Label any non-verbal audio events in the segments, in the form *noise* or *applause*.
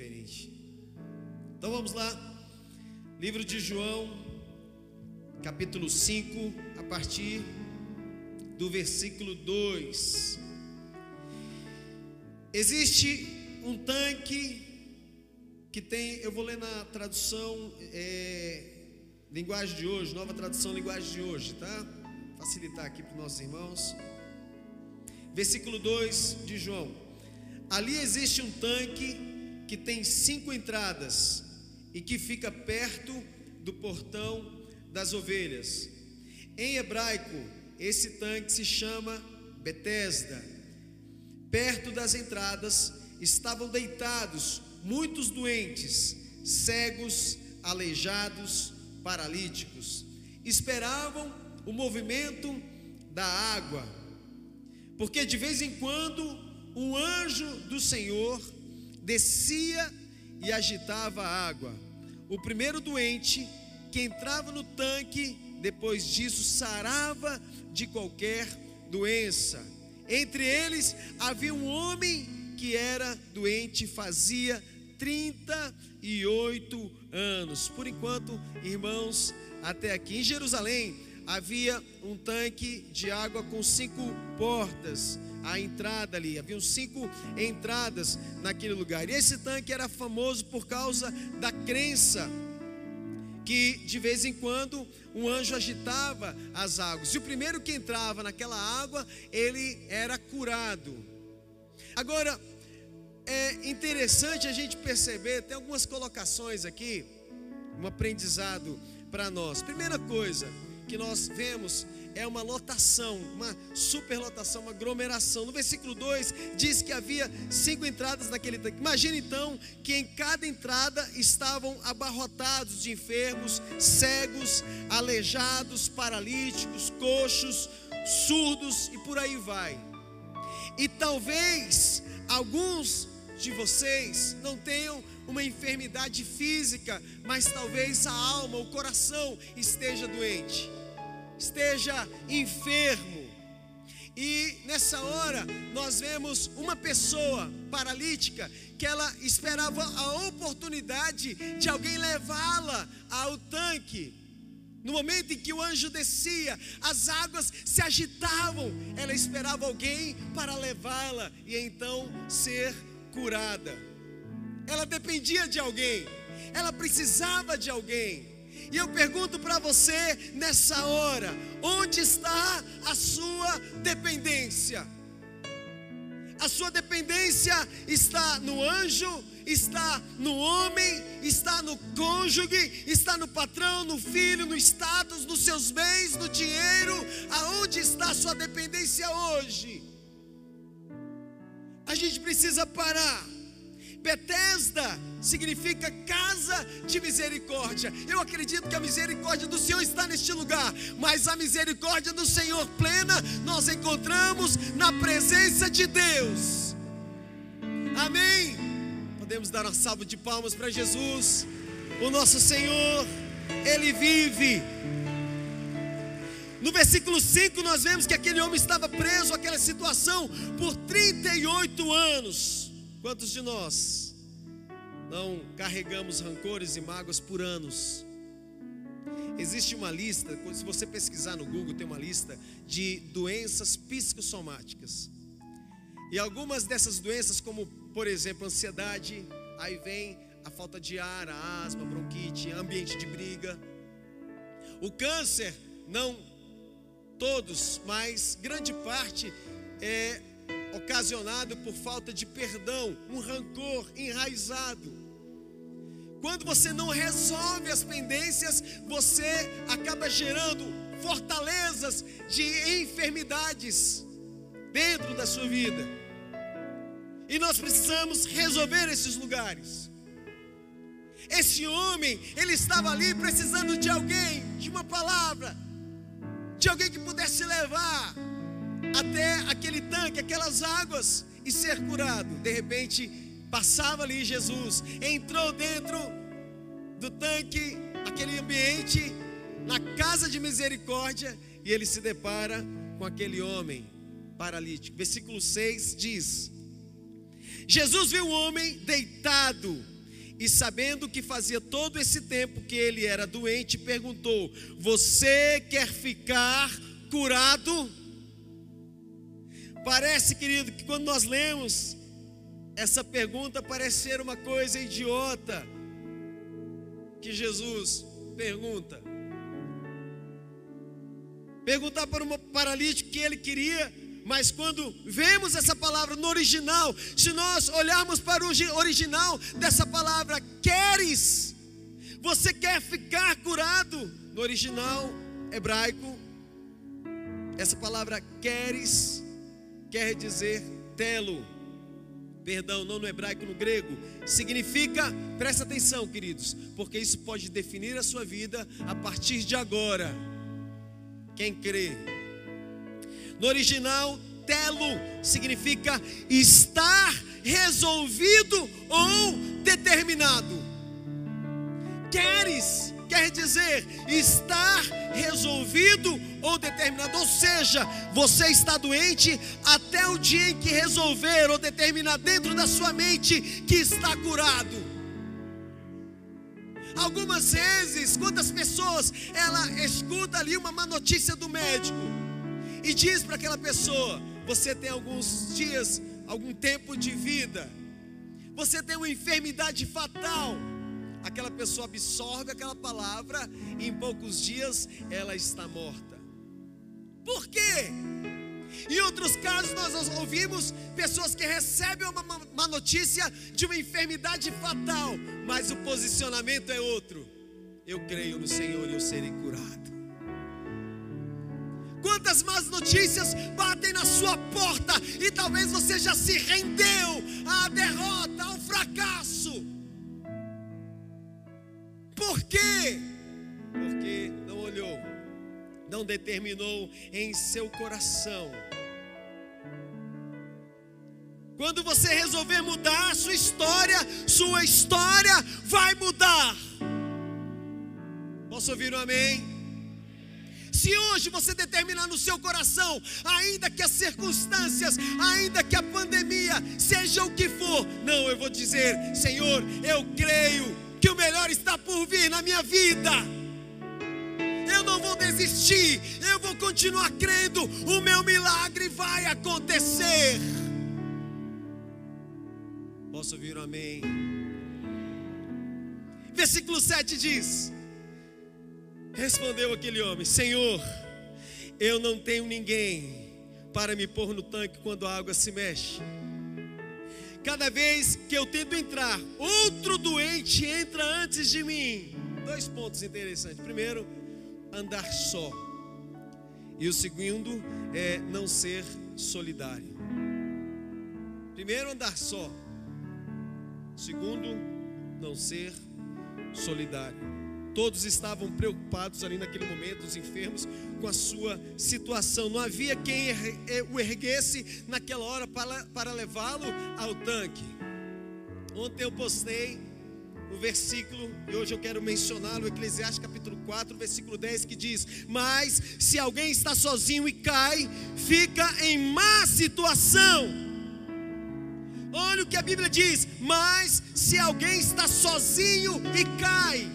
diferente. Então vamos lá. Livro de João, capítulo 5, a partir do versículo 2. Existe um tanque que tem, eu vou ler na tradução é, linguagem de hoje, nova tradução linguagem de hoje, tá? Facilitar aqui para os nossos irmãos. Versículo 2 de João: Ali existe um tanque que tem cinco entradas e que fica perto do portão das ovelhas. Em hebraico, esse tanque se chama Betesda. Perto das entradas estavam deitados muitos doentes, cegos, aleijados, paralíticos. Esperavam o movimento da água, porque de vez em quando um anjo do Senhor descia e agitava a água. O primeiro doente que entrava no tanque, depois disso, sarava de qualquer doença. Entre eles havia um homem que era doente, fazia 38 anos. Por enquanto, irmãos, até aqui em Jerusalém havia um tanque de água com cinco portas a entrada ali, haviam cinco entradas naquele lugar. E esse tanque era famoso por causa da crença que de vez em quando um anjo agitava as águas. E o primeiro que entrava naquela água, ele era curado. Agora, é interessante a gente perceber, tem algumas colocações aqui, um aprendizado para nós. Primeira coisa que nós vemos é uma lotação, uma superlotação, uma aglomeração. No versículo 2 diz que havia cinco entradas naquele tanque. Imagina então que em cada entrada estavam abarrotados de enfermos, cegos, aleijados, paralíticos, coxos, surdos e por aí vai. E talvez alguns de vocês não tenham uma enfermidade física, mas talvez a alma, o coração esteja doente esteja enfermo. E nessa hora nós vemos uma pessoa paralítica que ela esperava a oportunidade de alguém levá-la ao tanque. No momento em que o anjo descia, as águas se agitavam, ela esperava alguém para levá-la e então ser curada. Ela dependia de alguém, ela precisava de alguém. E eu pergunto para você nessa hora: onde está a sua dependência? A sua dependência está no anjo, está no homem, está no cônjuge, está no patrão, no filho, no status, nos seus bens, no dinheiro. Aonde está a sua dependência hoje? A gente precisa parar Betesda significa casa de misericórdia. Eu acredito que a misericórdia do Senhor está neste lugar, mas a misericórdia do Senhor plena nós encontramos na presença de Deus. Amém. Podemos dar uma salva de palmas para Jesus. O nosso Senhor, ele vive. No versículo 5 nós vemos que aquele homem estava preso àquela situação por 38 anos. Quantos de nós não carregamos rancores e mágoas por anos? Existe uma lista, se você pesquisar no Google, tem uma lista de doenças psicossomáticas. E algumas dessas doenças, como por exemplo ansiedade, aí vem a falta de ar, a asma, bronquite, ambiente de briga. O câncer, não todos, mas grande parte é ocasionado por falta de perdão, um rancor enraizado. Quando você não resolve as pendências, você acaba gerando fortalezas de enfermidades dentro da sua vida. E nós precisamos resolver esses lugares. Esse homem, ele estava ali precisando de alguém, de uma palavra, de alguém que pudesse levar até aquele tanque, aquelas águas e ser curado. De repente, passava ali Jesus, entrou dentro do tanque, aquele ambiente, na casa de misericórdia, e ele se depara com aquele homem paralítico. Versículo 6 diz: Jesus viu o homem deitado e, sabendo que fazia todo esse tempo que ele era doente, perguntou: Você quer ficar curado? Parece, querido, que quando nós lemos essa pergunta, parece ser uma coisa idiota que Jesus pergunta. Perguntar para um paralítico que ele queria mas quando vemos essa palavra no original, se nós olharmos para o original dessa palavra, queres, você quer ficar curado? No original hebraico, essa palavra queres quer dizer telo. Perdão, não no hebraico, no grego, significa, presta atenção, queridos, porque isso pode definir a sua vida a partir de agora. Quem crê, no original, telo significa estar resolvido ou determinado. Queres quer dizer estar resolvido ou determinado, ou seja, você está doente até o dia em que resolver ou determinar dentro da sua mente que está curado. Algumas vezes, quantas pessoas ela escuta ali uma má notícia do médico, e diz para aquela pessoa: Você tem alguns dias, algum tempo de vida, você tem uma enfermidade fatal. Aquela pessoa absorve aquela palavra e em poucos dias ela está morta. Por quê? Em outros casos, nós ouvimos pessoas que recebem uma, uma notícia de uma enfermidade fatal, mas o posicionamento é outro. Eu creio no Senhor e eu serei curado. Quantas más notícias batem na sua porta e talvez você já se rendeu à derrota, ao fracasso. Por quê? Porque não olhou, não determinou em seu coração. Quando você resolver mudar a sua história, sua história vai mudar. Posso ouvir um amém? Se hoje você determinar no seu coração, ainda que as circunstâncias, ainda que a pandemia, seja o que for, não, eu vou dizer, Senhor, eu creio que o melhor está por vir na minha vida. Desistir, eu vou continuar crendo, o meu milagre vai acontecer. Posso ouvir um amém? Versículo 7 diz: Respondeu aquele homem: Senhor, eu não tenho ninguém para me pôr no tanque quando a água se mexe. Cada vez que eu tento entrar, outro doente entra antes de mim. Dois pontos interessantes. Primeiro, andar só. E o segundo é não ser solidário. Primeiro, andar só. Segundo, não ser solidário. Todos estavam preocupados ali naquele momento, os enfermos, com a sua situação. Não havia quem o erguesse naquela hora para, para levá-lo ao tanque. Ontem eu postei o versículo, e hoje eu quero mencioná-lo, Eclesiastes capítulo 4, versículo 10, que diz: Mas se alguém está sozinho e cai, fica em má situação. Olha o que a Bíblia diz: Mas se alguém está sozinho e cai,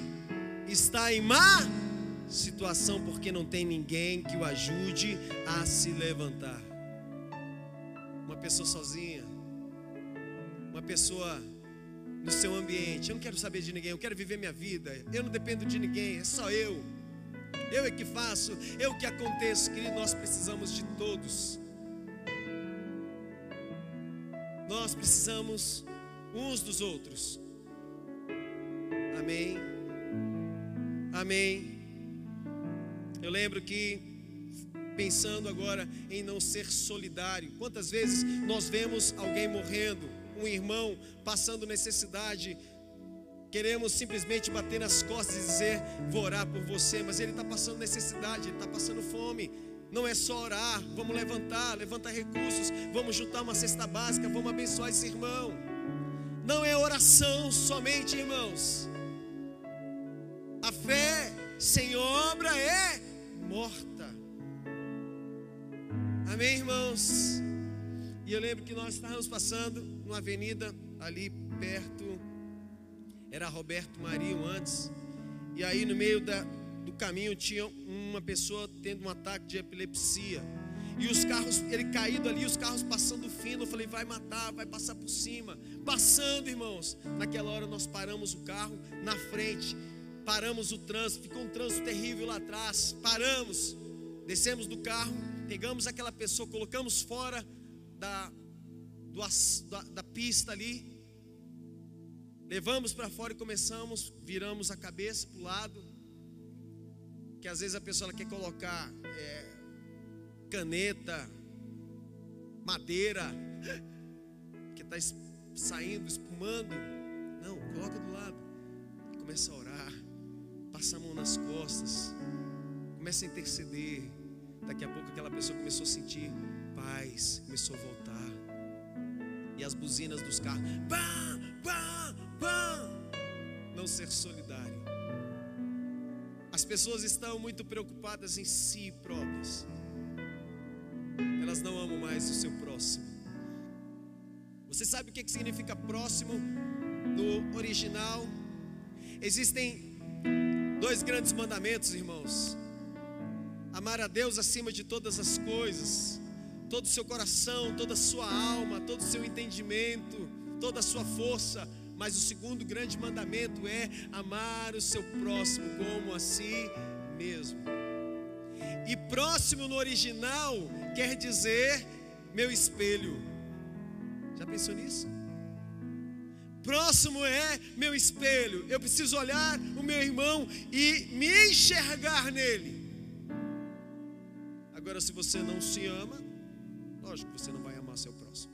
está em má situação porque não tem ninguém que o ajude a se levantar. Uma pessoa sozinha, uma pessoa no seu ambiente. Eu não quero saber de ninguém, eu quero viver minha vida. Eu não dependo de ninguém, é só eu. Eu é que faço, eu que aconteço, querido. Nós precisamos de todos. Nós precisamos uns dos outros. Amém. Amém. Eu lembro que, pensando agora em não ser solidário, quantas vezes nós vemos alguém morrendo, um irmão passando necessidade, queremos simplesmente bater nas costas e dizer: Vou orar por você, mas ele está passando necessidade, ele está passando fome. Não é só orar, vamos levantar, levantar recursos, vamos juntar uma cesta básica, vamos abençoar esse irmão. Não é oração somente, irmãos. A fé sem obra é morta. Amém, irmãos? E eu lembro que nós estávamos passando numa avenida ali perto, era Roberto Marinho antes, e aí no meio da, do caminho tinha uma pessoa tendo um ataque de epilepsia. E os carros, ele caído ali, os carros passando fino. Eu falei, vai matar, vai passar por cima. Passando, irmãos. Naquela hora nós paramos o carro na frente, paramos o trânsito, ficou um trânsito terrível lá atrás. Paramos, descemos do carro, pegamos aquela pessoa, colocamos fora da, do, da, da pista ali, levamos para fora e começamos, viramos a cabeça para o lado. Que às vezes a pessoa quer colocar. É, caneta, madeira, *laughs* que está saindo, espumando. Não, coloca do lado. Começa a orar. Passa a mão nas costas. Começa a interceder. Daqui a pouco aquela pessoa começou a sentir paz, começou a voltar. E as buzinas dos carros, pá, pá, pá. Não ser solidário. As pessoas estão muito preocupadas em si próprias elas não amam mais o seu próximo. Você sabe o que significa próximo no original? Existem dois grandes mandamentos, irmãos: amar a Deus acima de todas as coisas, todo o seu coração, toda a sua alma, todo o seu entendimento, toda a sua força. Mas o segundo grande mandamento é amar o seu próximo como a si mesmo. E próximo no original quer dizer meu espelho. Já pensou nisso? Próximo é meu espelho. Eu preciso olhar o meu irmão e me enxergar nele. Agora, se você não se ama, lógico que você não vai amar seu próximo.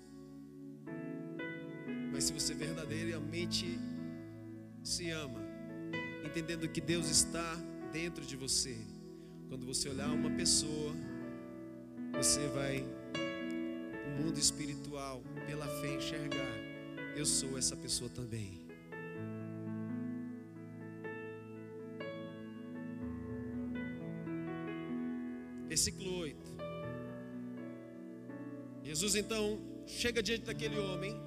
Mas se você verdadeiramente se ama, entendendo que Deus está dentro de você, quando você olhar uma pessoa, você vai, no mundo espiritual, pela fé, enxergar: eu sou essa pessoa também. Jesus então chega diante daquele homem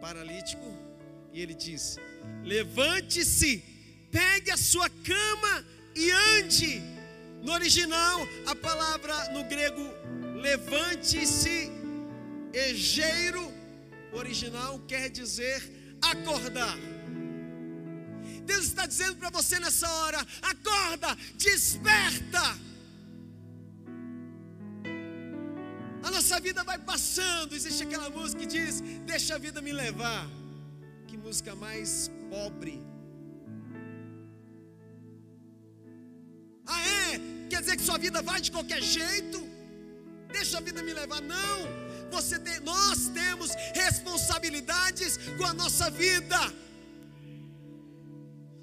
paralítico e ele diz: Levante-se, pegue a sua cama e ande. No original, a palavra no grego levante-se, egeiro, original quer dizer acordar. Deus está dizendo para você nessa hora: acorda, desperta. A nossa vida vai passando. Existe aquela música que diz: Deixa a vida me levar. Que música mais pobre quer dizer que sua vida vai de qualquer jeito. Deixa a vida me levar, não. Você tem, nós temos responsabilidades com a nossa vida.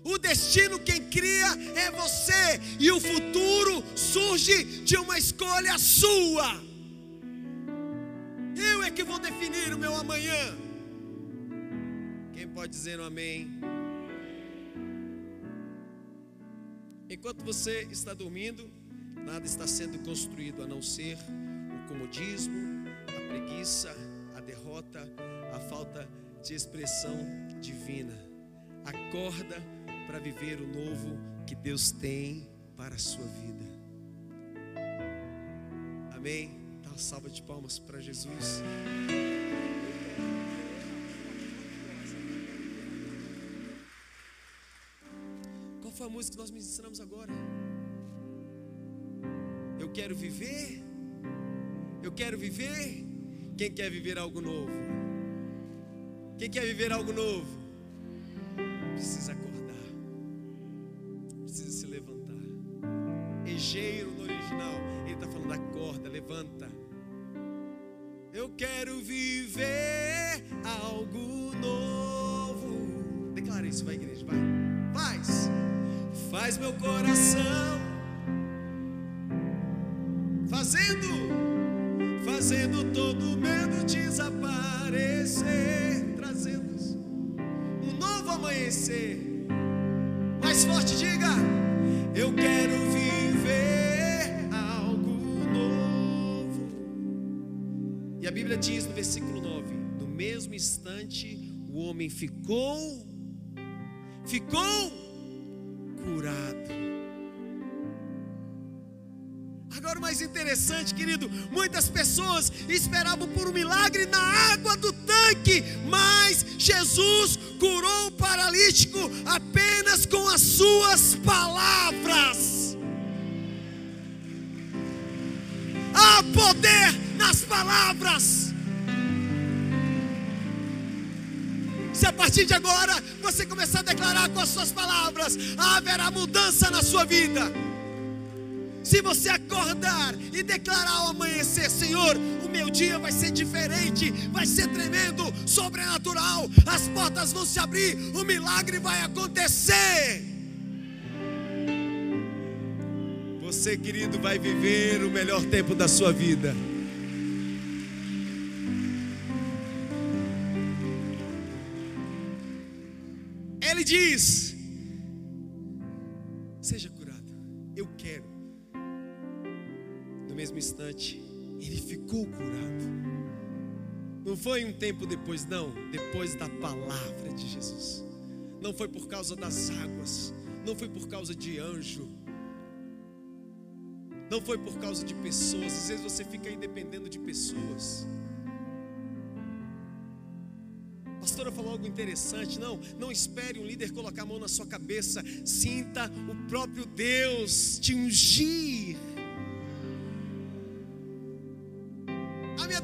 O destino quem cria é você, e o futuro surge de uma escolha sua. Que vou definir o meu amanhã. Quem pode dizer um amém? Enquanto você está dormindo, nada está sendo construído a não ser o comodismo, a preguiça, a derrota, a falta de expressão divina. Acorda para viver o novo que Deus tem para a sua vida. Amém? Uma salva de palmas para Jesus. foi a música que nós ministramos agora? Eu quero viver. Eu quero viver. Quem quer viver algo novo? Quem quer viver algo novo? Faz meu coração fazendo, fazendo todo medo desaparecer, trazendo um novo amanhecer. Mais forte, diga: Eu quero viver algo novo. E a Bíblia diz no versículo 9: No mesmo instante o homem ficou, ficou curado. Agora o mais interessante, querido, muitas pessoas esperavam por um milagre na água do tanque, mas Jesus curou o paralítico apenas com as suas palavras. Há poder nas palavras. Se a partir de agora você começar a declarar com as suas palavras, haverá mudança na sua vida. Se você acordar e declarar ao amanhecer, Senhor, o meu dia vai ser diferente, vai ser tremendo, sobrenatural, as portas vão se abrir, o milagre vai acontecer. Você, querido, vai viver o melhor tempo da sua vida. Diz: Seja curado, eu quero no mesmo instante, ele ficou curado. Não foi um tempo depois, não, depois da palavra de Jesus. Não foi por causa das águas, não foi por causa de anjo, não foi por causa de pessoas. Às vezes você fica aí dependendo de pessoas. Algo interessante. Não, não espere um líder colocar a mão na sua cabeça. Sinta o próprio Deus te ungir.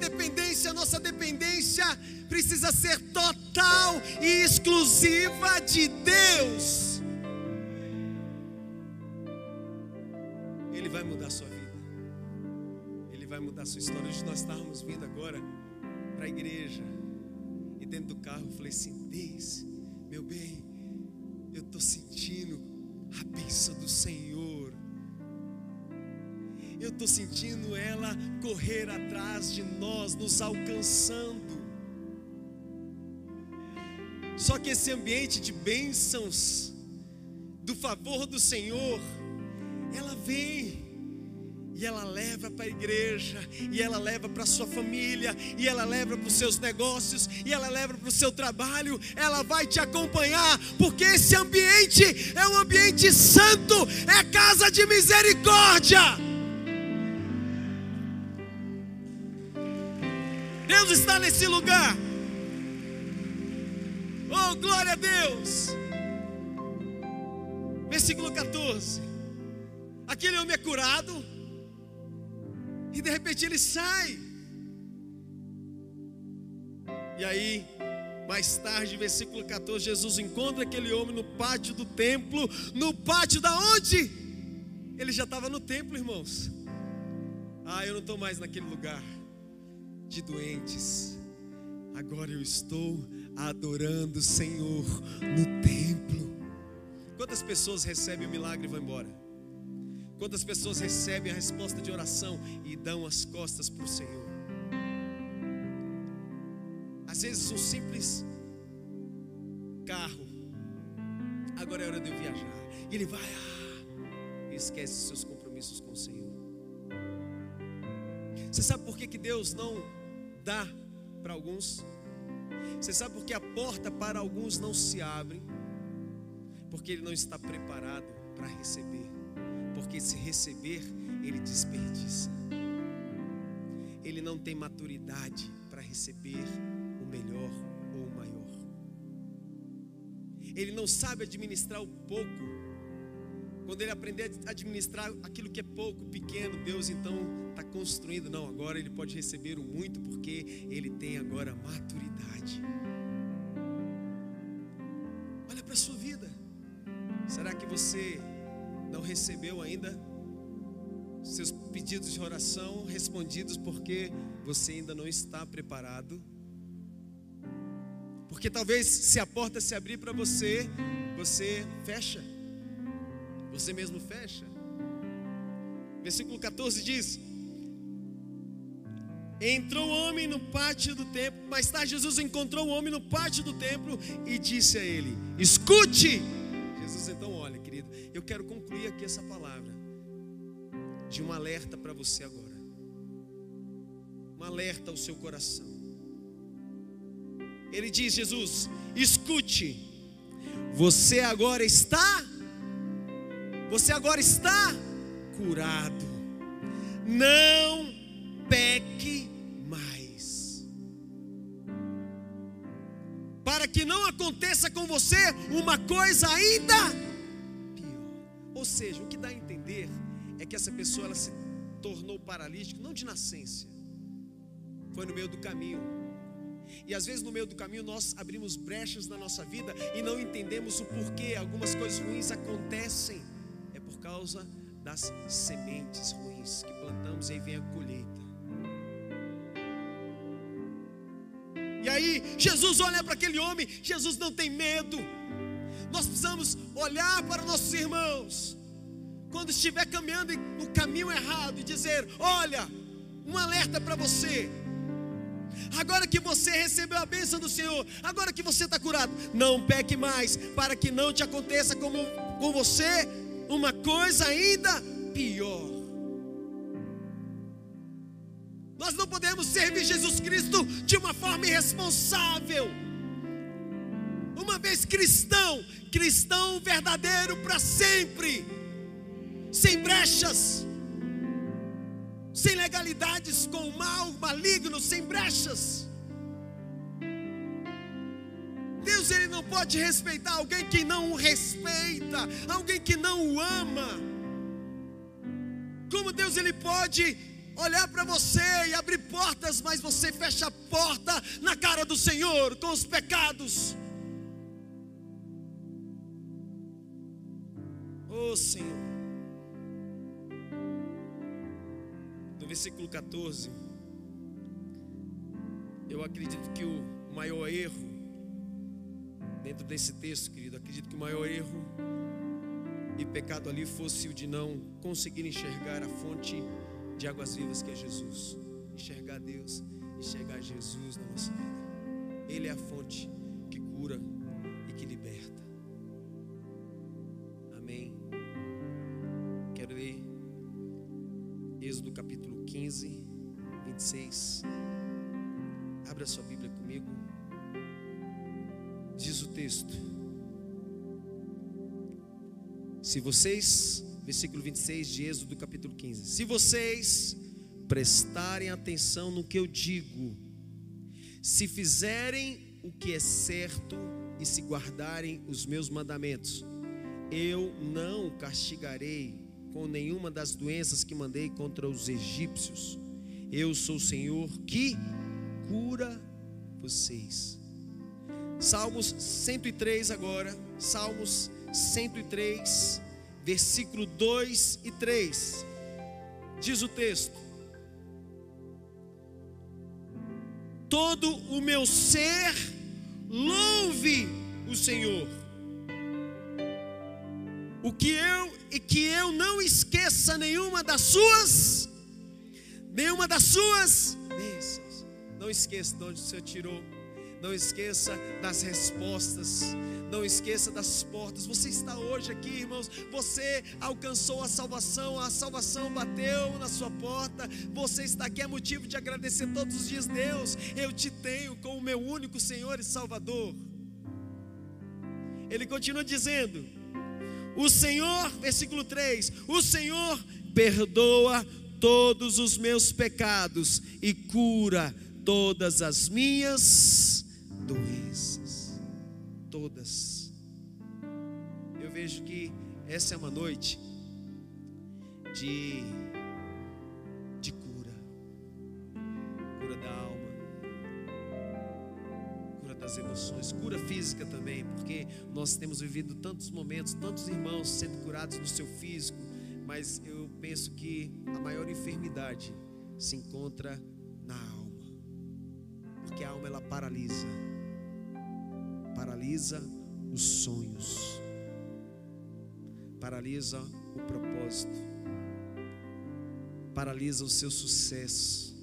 dependência, nossa dependência precisa ser total e exclusiva de Deus. Ele vai mudar a sua vida. Ele vai mudar a sua história. Hoje nós estávamos vindo agora para a igreja. Dentro do carro falei assim: Deus, meu bem, eu estou sentindo a bênção do Senhor eu estou sentindo ela correr atrás de nós, nos alcançando. Só que esse ambiente de bênçãos, do favor do Senhor, ela vem e ela leva para a igreja, e ela leva para a sua família, e ela leva para os seus negócios, e ela leva para o seu trabalho, ela vai te acompanhar, porque esse ambiente é um ambiente santo, é casa de misericórdia. Deus está nesse lugar. Oh, glória a Deus. Versículo 14. Aquele homem é curado. E de repente ele sai. E aí, mais tarde, versículo 14, Jesus encontra aquele homem no pátio do templo. No pátio da onde? Ele já estava no templo, irmãos. Ah, eu não estou mais naquele lugar de doentes. Agora eu estou adorando o Senhor no templo. Quantas pessoas recebem o milagre e vão embora? Quantas pessoas recebem a resposta de oração e dão as costas para o Senhor? Às vezes um simples carro. Agora é hora de eu viajar. E ele vai, ah, e esquece seus compromissos com o Senhor. Você sabe por que, que Deus não dá para alguns. Você sabe por que a porta para alguns não se abre? Porque ele não está preparado para receber. Porque se receber, ele desperdiça. Ele não tem maturidade para receber o melhor ou o maior. Ele não sabe administrar o pouco quando ele aprender a administrar aquilo que é pouco, pequeno, Deus então está construindo. Não, agora ele pode receber o muito, porque ele tem agora maturidade. Olha para a sua vida. Será que você recebeu ainda seus pedidos de oração respondidos porque você ainda não está preparado? Porque talvez se a porta se abrir para você, você fecha. Você mesmo fecha. Versículo 14 diz: Entrou o homem no pátio do templo. Mais tarde, Jesus encontrou o homem no pátio do templo e disse a ele: Escute. Jesus, então, olha, querido, eu quero concluir aqui essa palavra de um alerta para você agora. Um alerta ao seu coração. Ele diz: Jesus, escute, você agora está, você agora está curado. Não peque que não aconteça com você uma coisa ainda pior. Ou seja, o que dá a entender é que essa pessoa ela se tornou paralítica não de nascença. Foi no meio do caminho e às vezes no meio do caminho nós abrimos brechas na nossa vida e não entendemos o porquê. Algumas coisas ruins acontecem. É por causa das sementes ruins que plantamos e aí vem a colheita. Jesus olha para aquele homem, Jesus não tem medo. Nós precisamos olhar para nossos irmãos quando estiver caminhando no caminho errado e dizer: Olha, um alerta para você agora que você recebeu a bênção do Senhor, agora que você está curado, não peque mais, para que não te aconteça como com você uma coisa ainda pior. Nós não podemos servir Jesus Cristo de uma forma irresponsável. Uma vez cristão, cristão verdadeiro para sempre, sem brechas sem legalidades, com o mal maligno, sem brechas. Deus ele não pode respeitar alguém que não o respeita, alguém que não o ama. Como Deus ele pode olhar para você e abrir portas, mas você fecha a porta na cara do Senhor com os pecados. Oh Senhor. versículo 14. Eu acredito que o maior erro, dentro desse texto, querido, acredito que o maior erro e pecado ali fosse o de não conseguir enxergar a fonte de águas vivas que é Jesus. Enxergar Deus, enxergar Jesus na nossa vida. Ele é a fonte que cura e que liberta. Amém. Quero ler Êxodo capítulo 15, 26. Abra sua Bíblia comigo. Diz o texto: Se vocês, versículo 26 de Êxodo, capítulo 15. Se vocês prestarem atenção no que eu digo, se fizerem o que é certo e se guardarem os meus mandamentos, eu não castigarei com nenhuma das doenças que mandei contra os egípcios. Eu sou o Senhor que cura vocês. Salmos 103 agora, Salmos 103, versículo 2 e 3. Diz o texto: Todo o meu ser louve o Senhor. O que eu e que eu não esqueça nenhuma das suas, nenhuma das suas bênçãos. Não esqueça de onde o Senhor tirou. Não esqueça das respostas. Não esqueça das portas. Você está hoje aqui, irmãos. Você alcançou a salvação. A salvação bateu na sua porta. Você está aqui. É motivo de agradecer todos os dias. Deus, eu te tenho como meu único Senhor e Salvador. Ele continua dizendo: o Senhor, versículo 3: O Senhor perdoa todos os meus pecados e cura todas as minhas doenças. Todas. Eu vejo que essa é uma noite de das emoções, cura física também, porque nós temos vivido tantos momentos, tantos irmãos sendo curados no seu físico, mas eu penso que a maior enfermidade se encontra na alma, porque a alma ela paralisa, paralisa os sonhos, paralisa o propósito, paralisa o seu sucesso,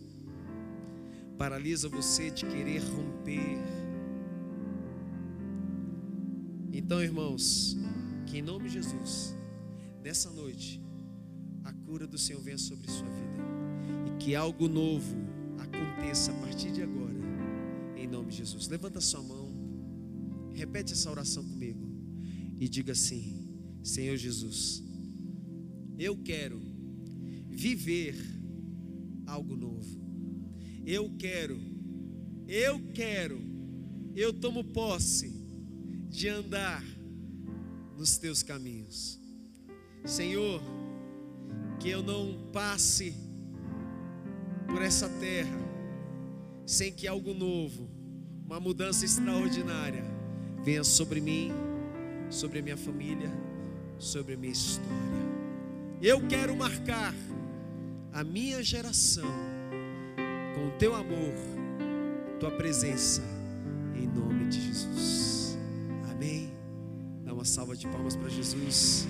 paralisa você de querer romper Então, irmãos, que em nome de Jesus, nessa noite, a cura do Senhor venha sobre sua vida e que algo novo aconteça a partir de agora, em nome de Jesus. Levanta sua mão, repete essa oração comigo e diga assim: Senhor Jesus, eu quero viver algo novo. Eu quero, eu quero, eu tomo posse de andar nos teus caminhos. Senhor, que eu não passe por essa terra sem que algo novo, uma mudança extraordinária venha sobre mim, sobre a minha família, sobre a minha história. Eu quero marcar a minha geração com o teu amor, tua presença, em nome de Jesus. Amém. Dá uma salva de palmas para Jesus.